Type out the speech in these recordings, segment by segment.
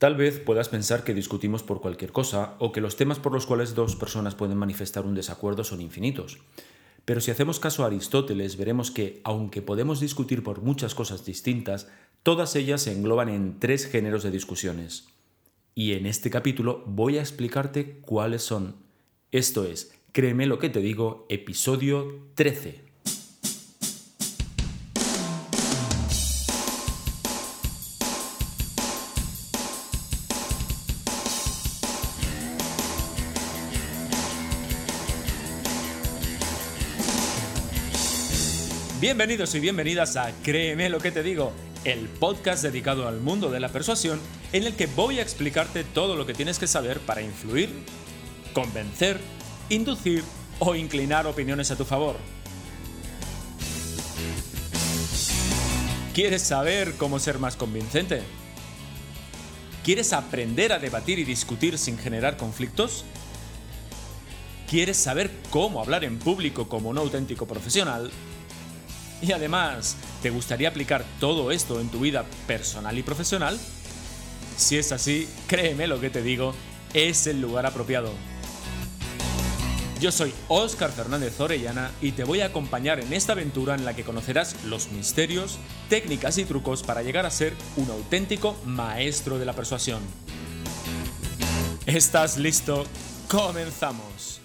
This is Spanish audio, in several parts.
Tal vez puedas pensar que discutimos por cualquier cosa o que los temas por los cuales dos personas pueden manifestar un desacuerdo son infinitos. Pero si hacemos caso a Aristóteles, veremos que, aunque podemos discutir por muchas cosas distintas, todas ellas se engloban en tres géneros de discusiones. Y en este capítulo voy a explicarte cuáles son. Esto es, créeme lo que te digo, episodio 13. Bienvenidos y bienvenidas a Créeme lo que te digo, el podcast dedicado al mundo de la persuasión en el que voy a explicarte todo lo que tienes que saber para influir, convencer, inducir o inclinar opiniones a tu favor. ¿Quieres saber cómo ser más convincente? ¿Quieres aprender a debatir y discutir sin generar conflictos? ¿Quieres saber cómo hablar en público como un auténtico profesional? Y además, ¿te gustaría aplicar todo esto en tu vida personal y profesional? Si es así, créeme lo que te digo, es el lugar apropiado. Yo soy Óscar Fernández Orellana y te voy a acompañar en esta aventura en la que conocerás los misterios, técnicas y trucos para llegar a ser un auténtico maestro de la persuasión. ¿Estás listo? ¡Comenzamos!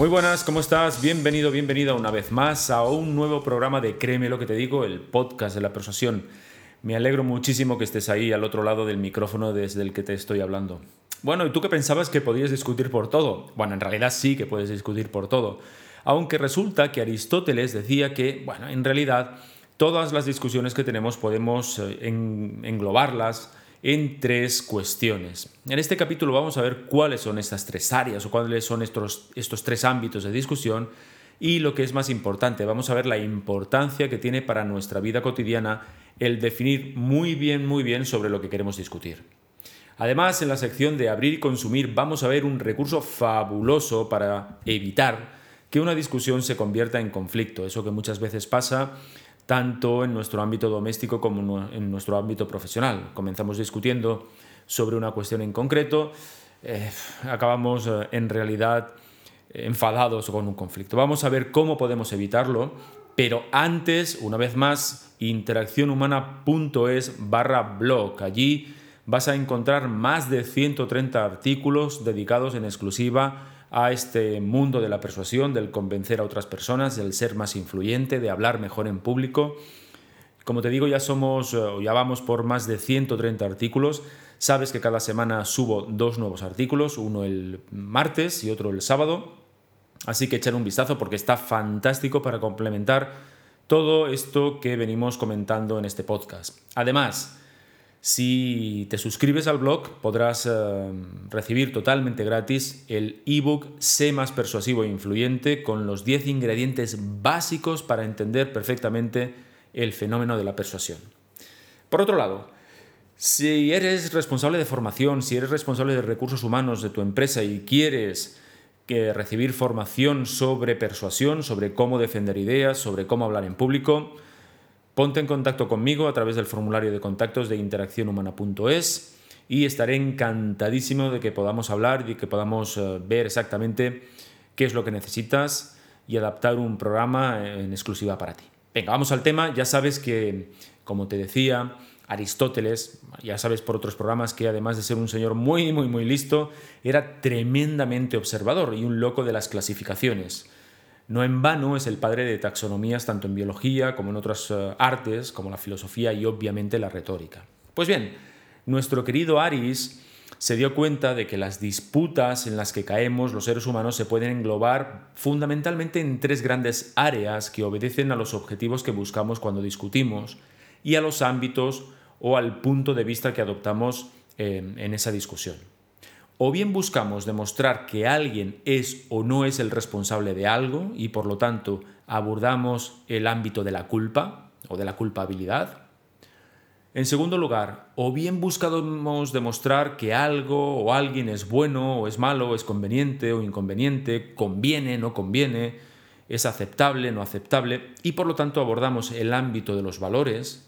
Muy buenas, ¿cómo estás? Bienvenido, bienvenida una vez más a un nuevo programa de Créeme lo que te digo, el podcast de la persuasión. Me alegro muchísimo que estés ahí al otro lado del micrófono desde el que te estoy hablando. Bueno, ¿y tú qué pensabas que podías discutir por todo? Bueno, en realidad sí que puedes discutir por todo. Aunque resulta que Aristóteles decía que, bueno, en realidad todas las discusiones que tenemos podemos eh, englobarlas en tres cuestiones. En este capítulo vamos a ver cuáles son estas tres áreas o cuáles son estos, estos tres ámbitos de discusión y lo que es más importante, vamos a ver la importancia que tiene para nuestra vida cotidiana el definir muy bien, muy bien sobre lo que queremos discutir. Además, en la sección de abrir y consumir vamos a ver un recurso fabuloso para evitar que una discusión se convierta en conflicto, eso que muchas veces pasa tanto en nuestro ámbito doméstico como en nuestro ámbito profesional. Comenzamos discutiendo sobre una cuestión en concreto, eh, acabamos eh, en realidad enfadados con un conflicto. Vamos a ver cómo podemos evitarlo, pero antes, una vez más, interaccionhumana.es barra blog. Allí vas a encontrar más de 130 artículos dedicados en exclusiva a este mundo de la persuasión, del convencer a otras personas, del ser más influyente, de hablar mejor en público. Como te digo, ya somos, eh, ya vamos por más de 130 artículos. Sabes que cada semana subo dos nuevos artículos, uno el martes y otro el sábado. Así que echar un vistazo porque está fantástico para complementar todo esto que venimos comentando en este podcast. Además, si te suscribes al blog podrás eh, recibir totalmente gratis el ebook Sé más persuasivo e influyente con los 10 ingredientes básicos para entender perfectamente el fenómeno de la persuasión. Por otro lado, si eres responsable de formación, si eres responsable de recursos humanos de tu empresa y quieres que recibir formación sobre persuasión, sobre cómo defender ideas, sobre cómo hablar en público, Ponte en contacto conmigo a través del formulario de contactos de interaccionhumana.es y estaré encantadísimo de que podamos hablar y que podamos eh, ver exactamente qué es lo que necesitas y adaptar un programa en exclusiva para ti. Venga, vamos al tema. Ya sabes que, como te decía, Aristóteles, ya sabes por otros programas que además de ser un señor muy, muy, muy listo, era tremendamente observador y un loco de las clasificaciones. No en vano es el padre de taxonomías tanto en biología como en otras eh, artes, como la filosofía y obviamente la retórica. Pues bien, nuestro querido Aris se dio cuenta de que las disputas en las que caemos los seres humanos se pueden englobar fundamentalmente en tres grandes áreas que obedecen a los objetivos que buscamos cuando discutimos y a los ámbitos o al punto de vista que adoptamos eh, en esa discusión. O bien buscamos demostrar que alguien es o no es el responsable de algo y por lo tanto abordamos el ámbito de la culpa o de la culpabilidad. En segundo lugar, o bien buscamos demostrar que algo o alguien es bueno o es malo, es conveniente o inconveniente, conviene, no conviene, es aceptable, no aceptable, y por lo tanto abordamos el ámbito de los valores,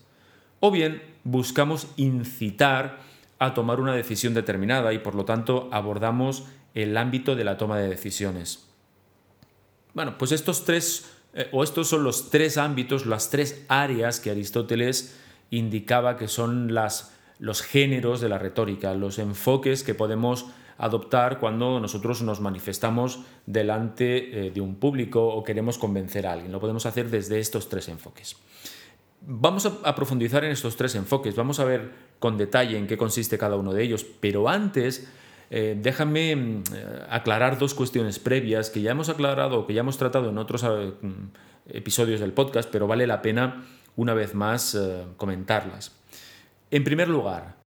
o bien buscamos incitar a tomar una decisión determinada y por lo tanto abordamos el ámbito de la toma de decisiones. Bueno, pues estos tres, eh, o estos son los tres ámbitos, las tres áreas que Aristóteles indicaba que son las, los géneros de la retórica, los enfoques que podemos adoptar cuando nosotros nos manifestamos delante eh, de un público o queremos convencer a alguien. Lo podemos hacer desde estos tres enfoques. Vamos a, profundizar en estos tres enfoques, vamos a ver con detalle en qué consiste cada uno de ellos, pero antes eh, déjame mm, aclarar dos cuestiones previas que ya hemos aclarado o que ya hemos tratado en otros eh, mm, episodios del podcast, pero vale la pena una vez más eh, comentarlas. En primer lugar,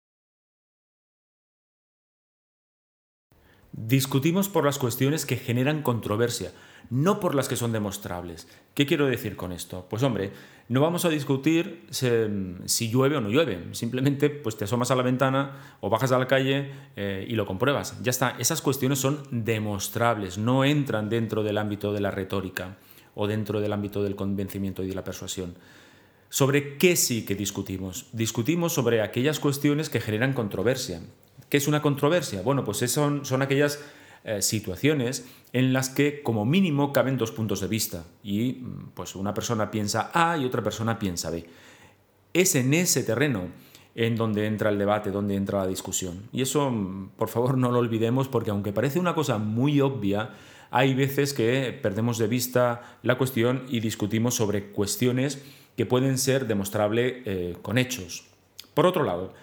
discutimos por las cuestiones que generan controversia, no por las que son demostrables. ¿Qué quiero decir con esto? Pues hombre, no vamos a discutir si, llueve o no llueve. Simplemente pues te asomas a la ventana o bajas a la calle eh, y lo compruebas. Ya está, esas cuestiones son demostrables, no entran dentro del ámbito de la retórica o dentro del ámbito del convencimiento y de la persuasión. ¿Sobre qué sí que discutimos? Discutimos sobre aquellas cuestiones que generan controversia. ¿Qué es una controversia? Bueno, pues son, son aquellas eh, situaciones en las que como mínimo caben dos puntos de vista y mm, pues una persona piensa A y otra persona piensa B. Es en ese terreno en donde entra el debate, donde entra la discusión. Y eso, mm, por favor, no lo olvidemos porque aunque parece una cosa muy obvia, hay veces que perdemos de vista la cuestión y discutimos sobre cuestiones que pueden ser demostrables eh, con hechos. Por otro lado,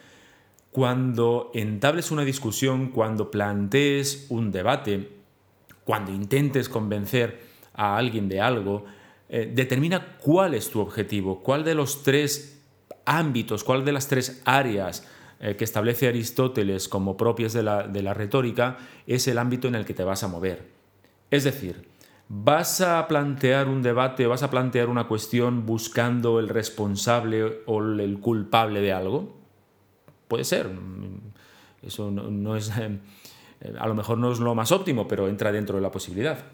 cuando entables una discusión, cuando plantees un debate, cuando intentes convencer a alguien de algo, eh, determina cuál es tu objetivo, cuál de los tres ámbitos, cuál de las tres áreas eh, que establece Aristóteles como propias de la, de la retórica es el ámbito en el que te vas a mover. Es decir, ¿Vas a plantear un debate, vas a plantear una cuestión buscando el responsable o el culpable de algo? Puede ser. Eso no, es. Eh, a lo mejor no es lo más óptimo, pero entra dentro de la posibilidad.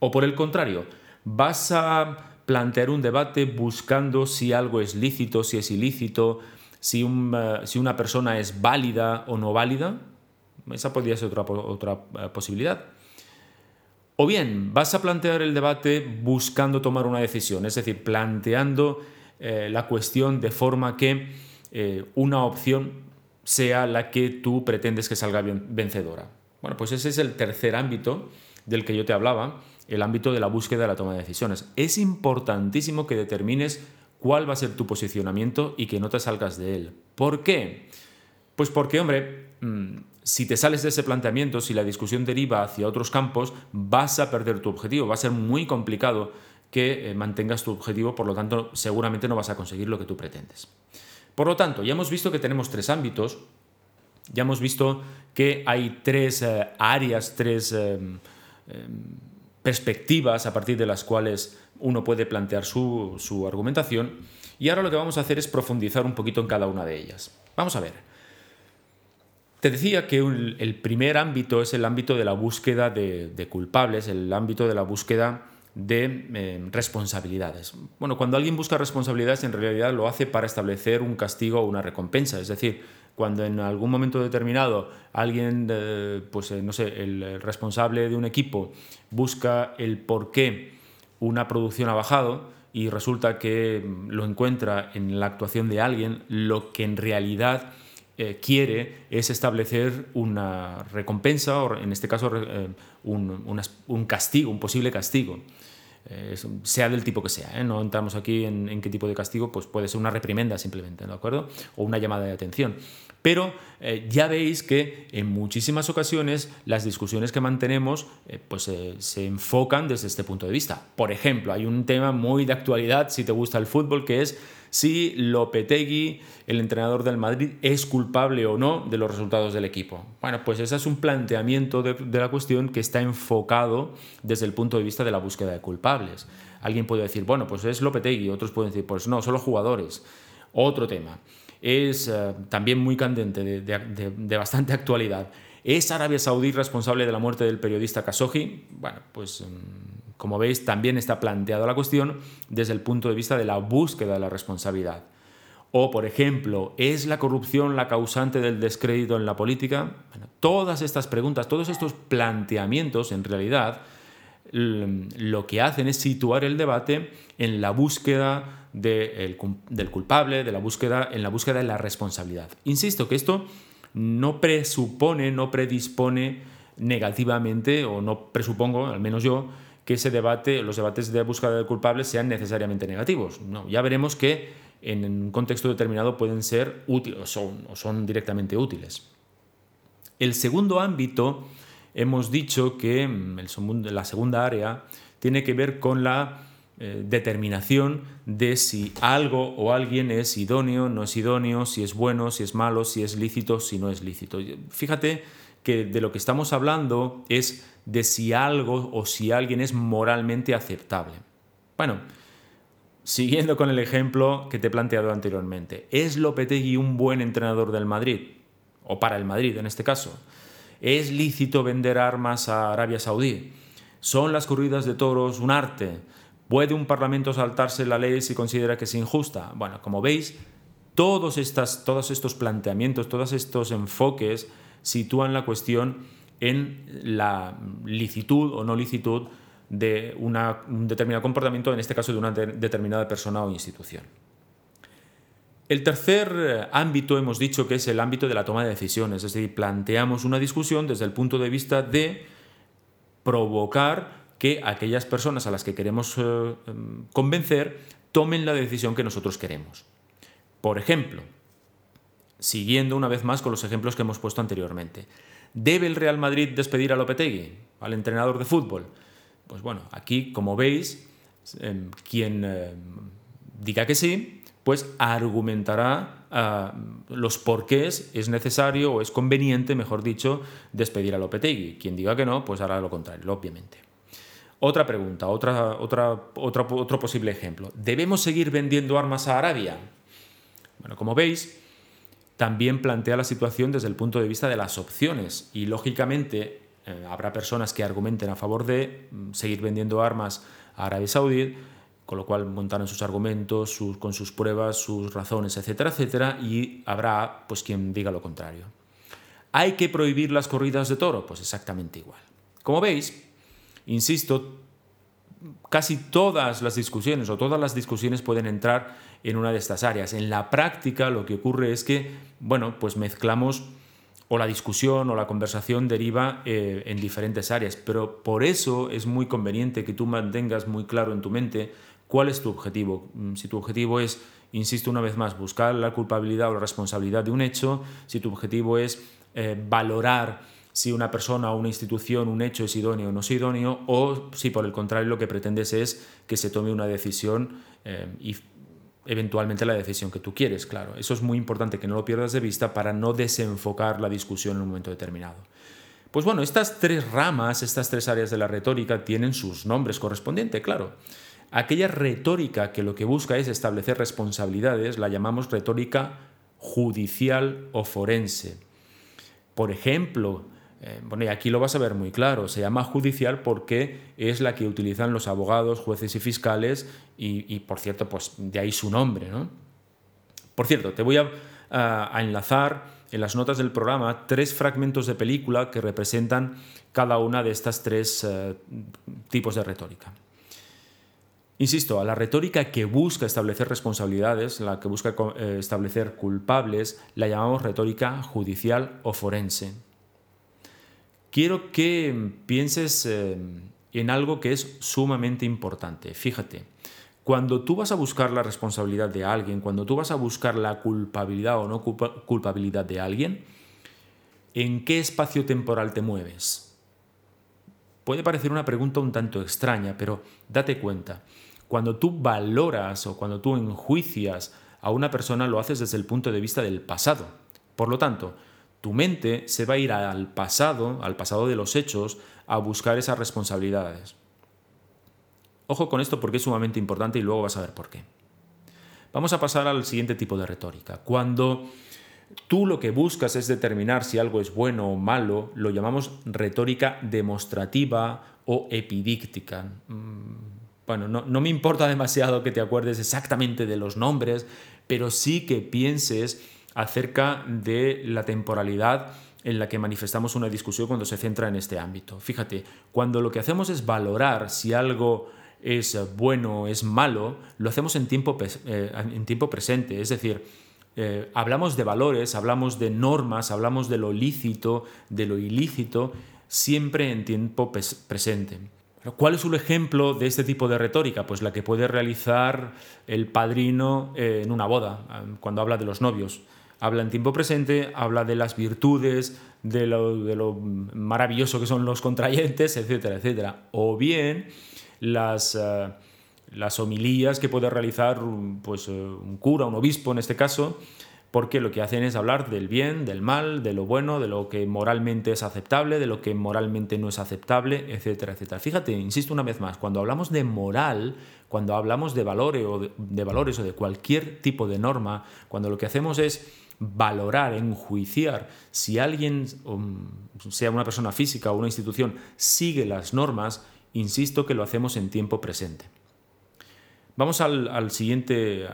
O por el contrario, vas a plantear un debate buscando si algo es lícito, si es ilícito, si, eh, si una persona es válida o no válida. Esa podría ser otra, otra eh, posibilidad. O bien vas a plantear el debate buscando tomar una decisión, es decir, planteando la cuestión de forma que eh, una opción sea la que tú pretendes que salga vencedora. Bueno, pues ese es el tercer ámbito del que yo te hablaba, el ámbito de la búsqueda de la toma de decisiones. Es importantísimo que determines cuál va a ser tu posicionamiento y que no te salgas de él. ¿Por qué? Pues porque, hombre, mm, si te sales de ese planteamiento, si la discusión deriva hacia otros campos, vas a perder tu objetivo, va a ser muy complicado que eh, mantengas tu objetivo, por lo tanto seguramente no vas a conseguir lo que tú pretendes. Por lo tanto, ya hemos visto que tenemos tres ámbitos, ya hemos visto que hay tres eh, áreas, tres em, em, perspectivas a partir de las cuales uno puede plantear su, su argumentación, y ahora lo que vamos a hacer es profundizar un poquito en cada una de ellas. Vamos a ver. Te decía que el primer ámbito es el ámbito de la búsqueda de, culpables, el ámbito de la búsqueda de eh, responsabilidades. Bueno, cuando alguien busca responsabilidades, en realidad lo hace para establecer un castigo o una recompensa. Es decir, cuando en algún momento determinado alguien, eh, pues eh, no sé, el responsable de un equipo busca el por qué una producción ha bajado, y resulta que lo encuentra en la actuación de alguien, lo que en realidad eh, quiere es establecer una recompensa, o en este caso eh, un, castigo, un posible castigo. Eh, sea del tipo que sea, no entramos aquí en, qué tipo de castigo, pues puede ser una reprimenda simplemente, ¿de acuerdo? O una llamada de atención. Pero eh, ya veis que en muchísimas ocasiones las discusiones que mantenemos eh, pues, eh, se enfocan desde este punto de vista. Por ejemplo, hay un tema muy de actualidad, si te gusta el fútbol, que es si Lopetegui, el entrenador del Madrid, es culpable o no de los resultados del equipo. Bueno, pues ese es un planteamiento de, de la cuestión que está enfocado desde el punto de vista de la búsqueda de culpables. Alguien puede decir, bueno, pues es Lopetegui, otros pueden decir, pues no, son los jugadores. Otro tema es eh, también muy candente, de, bastante actualidad. ¿Es Arabia Saudí responsable de la muerte del periodista Khashoggi? Bueno, pues mm, como veis también está planteada la cuestión desde el punto de vista de la búsqueda de la responsabilidad. O, por ejemplo, ¿es la corrupción la causante del descrédito en la política? todas estas preguntas, todos estos planteamientos, en realidad, lo que hacen es situar el debate en la búsqueda del culpable, de la búsqueda, en la búsqueda de la responsabilidad. Insisto que esto no presupone, no predispone negativamente, o no presupongo, al menos yo, que ese debate, los debates de búsqueda del culpable sean necesariamente negativos. No, ya veremos que en un contexto determinado pueden ser útiles o son directamente útiles. El segundo ámbito, hemos dicho que mm, la segunda área tiene que ver con la eh, determinación de si algo o alguien es idóneo, no es idóneo, si es bueno, si es malo, si es lícito, si no es lícito. Fíjate que de lo que estamos hablando es de si algo o si alguien es moralmente aceptable. Bueno, siguiendo con el ejemplo que te he planteado anteriormente, ¿es Lopetegui un buen entrenador del Madrid? O para el Madrid en este caso. ¿Es lícito vender armas a Arabia Saudí? ¿Son las corridas de toros un arte? ¿Puede un parlamento saltarse la ley si considera que es injusta? Bueno, como veis, todos, estas, todos estos planteamientos, todos estos enfoques sitúan la cuestión en la licitud o no licitud de un determinado comportamiento, en este caso de una determinada persona o institución. El tercer ámbito hemos dicho que es el ámbito de la toma de decisiones, es decir, planteamos una discusión desde el punto de vista de provocar que aquellas personas a las que queremos eh, em, convencer tomen la decisión que nosotros queremos. Por ejemplo, siguiendo una vez más con los ejemplos que hemos puesto anteriormente, ¿debe el Real Madrid despedir a Lopetegui, al entrenador de fútbol? Pues bueno, aquí, como veis, em, quien em, diga que sí, pues argumentará ah, los porqués es necesario o es conveniente, mejor dicho, despedir a Lopetegui. Quien diga que no, pues hará lo contrario, obviamente. Otra pregunta, otra, otro posible ejemplo. ¿Debemos seguir vendiendo armas a Arabia? Bueno, como veis, también plantea la situación desde el punto de vista de las opciones y lógicamente eh, habrá personas que argumenten a favor de mm, seguir vendiendo armas a Arabia Saudí, con lo cual montarán sus argumentos, con sus pruebas, sus razones, etcétera, etcétera, y habrá pues quien diga lo contrario. ¿Hay que prohibir las corridas de toro? Pues exactamente igual. Como veis, Insisto, casi todas las discusiones o todas las discusiones pueden entrar en una de estas áreas. En la práctica lo que ocurre es que, bueno, pues mezclamos o la discusión o la conversación deriva eh, en diferentes áreas, pero por eso es muy conveniente que tú mantengas muy claro en tu mente cuál es tu objetivo. Mm, si tu objetivo es, insisto una vez más, buscar la culpabilidad o la responsabilidad de un hecho, si tu objetivo es eh, valorar si una persona o una institución, un hecho es idóneo o no es idóneo, o si por el contrario lo que pretendes es que se tome una decisión eh, y eventualmente la decisión que tú quieres, claro. Eso es muy importante que no lo pierdas de vista para no desenfocar la discusión en un momento determinado. Pues bueno, estas tres ramas, estas tres áreas de la retórica tienen sus nombres correspondientes, claro. Aquella retórica que lo que busca es establecer responsabilidades la llamamos retórica judicial o forense. Por ejemplo, eh, bueno, y aquí lo vas a ver muy claro, se llama judicial porque es la que utilizan los abogados, jueces y fiscales y, por cierto, pues de ahí su nombre. ¿no? Por cierto, te voy a, enlazar en las notas del programa tres fragmentos de película que representan cada una de estas tres eh, tipos de retórica. Insisto, a la retórica que busca establecer responsabilidades, la que busca eh, establecer culpables, la llamamos retórica judicial o forense. Quiero que pienses eh, en algo que es sumamente importante. Fíjate, cuando tú vas a buscar la responsabilidad de alguien, cuando tú vas a buscar la culpabilidad o no culpabilidad de alguien, ¿en qué espacio temporal te mueves? Puede parecer una pregunta un tanto extraña, pero date cuenta. Cuando tú valoras o cuando tú enjuicias a una persona, lo haces desde el punto de vista del pasado. Por lo tanto, tu mente se va a ir al pasado, al pasado de los hechos, a buscar esas responsabilidades. Ojo con esto porque es sumamente importante y luego vas a ver por qué. Vamos a pasar al siguiente tipo de retórica. Cuando tú lo que buscas es determinar si algo es bueno o malo, lo llamamos retórica demostrativa o epidíctica. Mm, bueno, no, no, me importa demasiado que te acuerdes exactamente de los nombres, pero sí que pienses acerca de la temporalidad en la que manifestamos una discusión cuando se centra en este ámbito. Fíjate, cuando lo que hacemos es valorar si algo es bueno, es malo, lo hacemos en tiempo, eh, en tiempo presente. Es decir, eh, hablamos de valores, hablamos de normas, hablamos de lo lícito, de lo ilícito, siempre en tiempo presente. ¿Cuál es un ejemplo de este tipo de retórica? Pues la que puede realizar el padrino eh, en una boda, cuando habla de los novios. Habla en tiempo presente, habla de las virtudes, de lo, maravilloso que son los contrayentes, etcétera, etcétera. O bien las, eh, homilías que puede realizar pues, eh, un cura, un obispo en este caso, porque lo que hacen es hablar del bien, del mal, de lo bueno, de lo que moralmente es aceptable, de lo que moralmente no es aceptable, etcétera, etcétera. Fíjate, insisto una vez más, cuando hablamos de moral, cuando hablamos de valores o de, valores o de cualquier tipo de norma, cuando lo que hacemos es valorar, enjuiciar si alguien, sea una persona física o una institución, sigue las normas, Insisto que lo hacemos en tiempo presente. Vamos al, siguiente,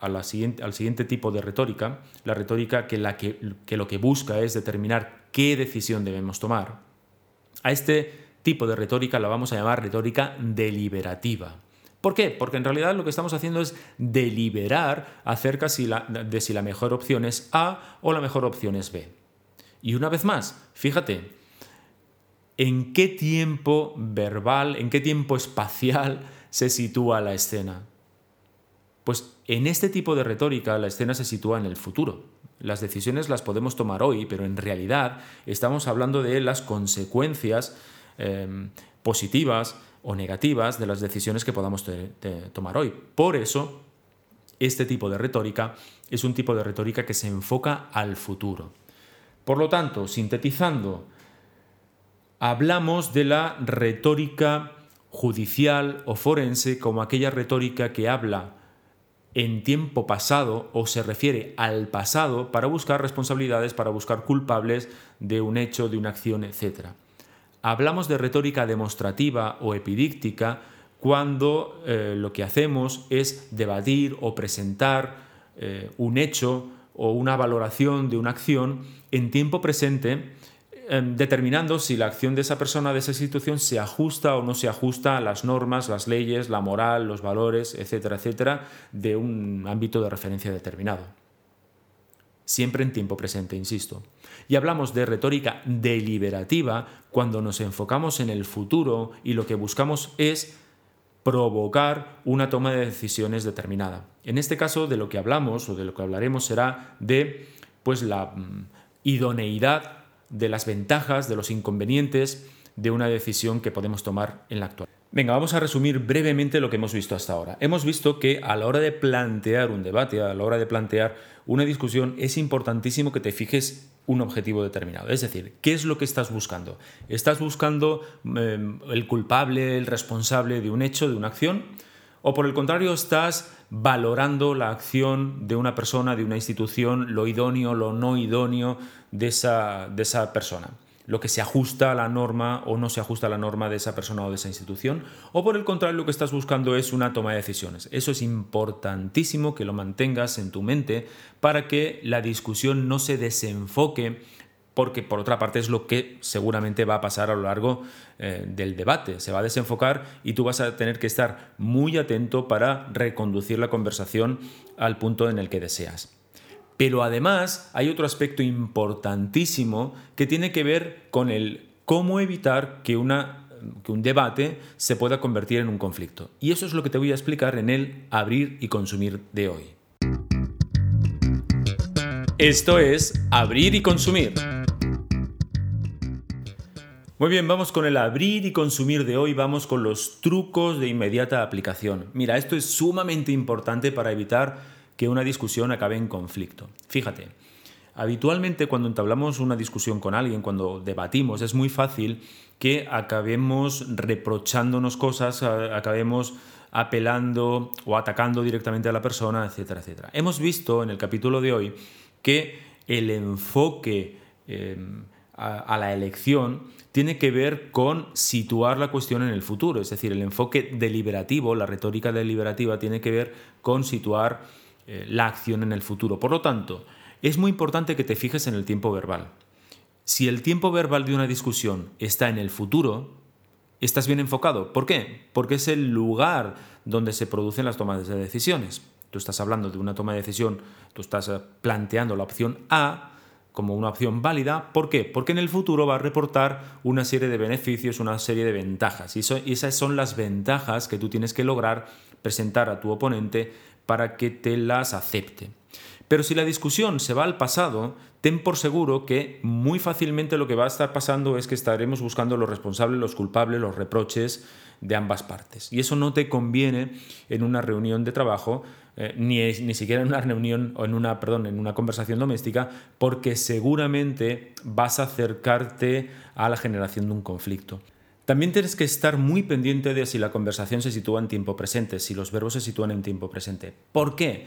al siguiente tipo de retórica, la retórica que, que lo que busca es determinar qué decisión debemos tomar. A este tipo de retórica la vamos a llamar retórica deliberativa. ¿Por qué? Porque en realidad lo que estamos haciendo es deliberar acerca de si la mejor opción es A o la mejor opción es B. Y una vez más, fíjate, en qué tiempo verbal, en qué tiempo espacial se sitúa la escena. Pues en este tipo de retórica la escena se sitúa en el futuro. Las decisiones las podemos tomar hoy, pero en realidad estamos hablando de las consecuencias em, positivas o negativas de las decisiones que podamos tomar hoy. Por eso, este tipo de retórica es un tipo de retórica que se enfoca al futuro. Por lo tanto, sintetizando, hablamos de la retórica judicial o forense como aquella retórica que habla en tiempo pasado o se refiere al pasado para buscar responsabilidades, para buscar culpables de un hecho, de una acción, etc. Hablamos de retórica demostrativa o epidíctica cuando eh, lo que hacemos es debatir o presentar eh, un hecho o una valoración de una acción en tiempo presente Em, determinando si la acción de esa persona, de esa institución, se ajusta o no se ajusta a las normas, las leyes, la moral, los valores, etcétera, etcétera, de un ámbito de referencia determinado. Siempre en tiempo presente, insisto. Y hablamos de retórica deliberativa cuando nos enfocamos en el futuro y lo que buscamos es provocar una toma de decisiones determinada. En este caso, de lo que hablamos o de lo que hablaremos será de pues la mm, idoneidad de las ventajas, de los inconvenientes de una decisión que podemos tomar en la actualidad. Venga, vamos a resumir brevemente lo que hemos visto hasta ahora. Hemos visto que a la hora de plantear un debate, a la hora de plantear una discusión, es importantísimo que te fijes un objetivo determinado. Es decir, ¿qué es lo que estás buscando? ¿Estás buscando em, el culpable, el responsable de un hecho, de una acción? ¿O por el contrario estás valorando la acción de una persona, de una institución, lo idóneo, lo no idóneo de esa, de esa persona? Lo que se ajusta a la norma o no se ajusta a la norma de esa persona o de esa institución, o por el contrario lo que estás buscando es una toma de decisiones. Eso es importantísimo que lo mantengas en tu mente para que la discusión no se desenfoque porque por otra parte es lo que seguramente va a pasar a lo largo eh, del debate. Se va a desenfocar y tú vas a tener que estar muy atento para reconducir la conversación al punto en el que deseas. Pero además hay otro aspecto importantísimo que tiene que ver con el cómo evitar que, una, que un debate se pueda convertir en un conflicto. Y eso es lo que te voy a explicar en el abrir y consumir de hoy. Esto es abrir y consumir muy bien, vamos con el abrir y consumir de hoy, vamos con los trucos de inmediata aplicación. Mira, esto es sumamente importante para evitar que una discusión acabe en conflicto. Fíjate, habitualmente cuando entablamos una discusión con alguien, cuando debatimos, es muy fácil que acabemos reprochándonos cosas, acabemos apelando o atacando directamente a la persona, etcétera, etcétera. Hemos visto en el capítulo de hoy que el enfoque eh, a la elección tiene que ver con situar la cuestión en el futuro, es decir, el enfoque deliberativo, la retórica deliberativa tiene que ver con situar eh, la acción en el futuro. Por lo tanto, es muy importante que te fijes en el tiempo verbal. Si el tiempo verbal de una discusión está en el futuro, estás bien enfocado. ¿Por qué? Porque es el lugar donde se producen las tomas de decisiones. Tú estás hablando de una toma de decisión, tú estás eh, planteando la opción A, como una opción válida. ¿Por qué? Porque en el futuro va a reportar una serie de beneficios, una serie de ventajas. Y, esas son las ventajas que tú tienes que lograr presentar a tu oponente para que te las acepte. Pero si la discusión se va al pasado, ten por seguro que muy fácilmente lo que va a estar pasando es que estaremos buscando los responsables, los culpables, los reproches de ambas partes. Y eso no te conviene en una reunión de trabajo, eh, ni, ni, siquiera en una reunión o en una, perdón, en una conversación doméstica, porque seguramente vas a acercarte a la generación de un conflicto. También tienes que estar muy pendiente de si la conversación se sitúa en tiempo presente, si los verbos se sitúan en tiempo presente. ¿Por qué?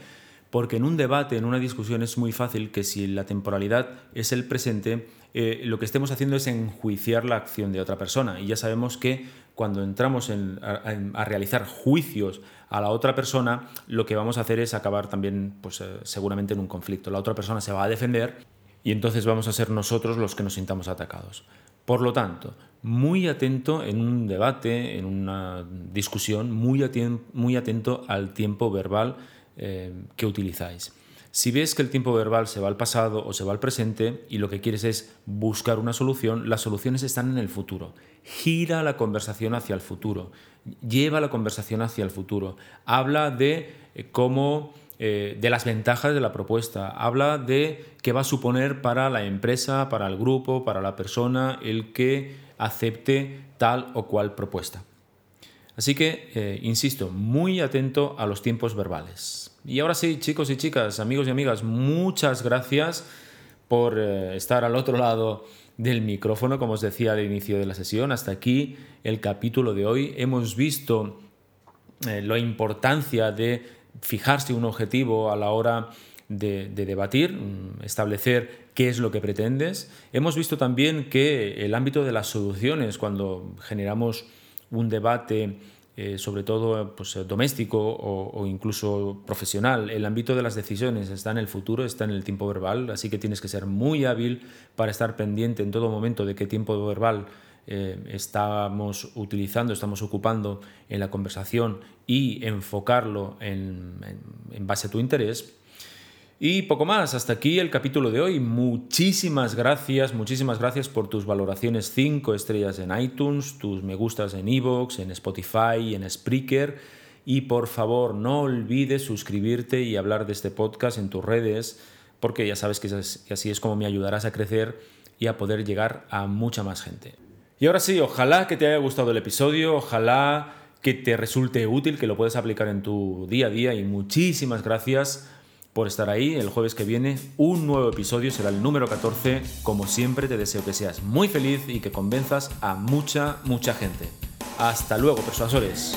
Porque en un debate, en una discusión, es muy fácil que si la temporalidad es el presente, eh, lo que estemos haciendo es enjuiciar la acción de otra persona. Y ya sabemos que cuando entramos a, realizar juicios a la otra persona, lo que vamos a hacer es acabar también, pues eh, seguramente en un conflicto. La otra persona se va a defender y entonces vamos a ser nosotros los que nos sintamos atacados. Por lo tanto, muy atento en un debate, en una discusión, muy, atento al tiempo verbal eh, que utilizáis. Si ves que el tiempo verbal se va al pasado o se va al presente y lo que quieres es buscar una solución, las soluciones están en el futuro. Gira la conversación hacia el futuro, lleva la conversación hacia el futuro. Habla de eh, cómo eh, de las ventajas de la propuesta, habla de qué va a suponer para la empresa, para el grupo, para la persona el que acepte tal o cual propuesta. Así que, eh, insisto, muy atento a los tiempos verbales. Y ahora sí, chicos y chicas, amigos y amigas, muchas gracias por eh, estar al otro lado del micrófono, como os decía al inicio de la sesión. Hasta aquí el capítulo de hoy. Hemos visto la importancia de fijarse un objetivo a la hora de, de, debatir, mm, establecer qué es lo que pretendes. Hemos visto también que el ámbito de las soluciones, cuando generamos un debate eh, sobre todo pues, doméstico o, incluso profesional. El ámbito de las decisiones está en el futuro, está en el tiempo verbal, así que tienes que ser muy hábil para estar pendiente en todo momento de qué tiempo verbal eh, estamos utilizando, estamos ocupando en la conversación y enfocarlo en base a tu interés y poco más, hasta aquí el capítulo de hoy. Muchísimas gracias, muchísimas gracias por tus valoraciones 5 estrellas en iTunes, tus me gustas en Evox, en Spotify, en Spreaker. Y por favor, no olvides suscribirte y hablar de este podcast en tus redes, porque ya sabes que así es como me ayudarás a crecer y a poder llegar a mucha más gente. Y ahora sí, ojalá que te haya gustado el episodio, ojalá que te resulte útil, que lo puedas aplicar en tu día a día y muchísimas gracias por estar ahí. El jueves que viene un nuevo episodio será el número 14. Como siempre te deseo que seas muy feliz y que convenzas a mucha, mucha gente. Hasta luego, persuasores.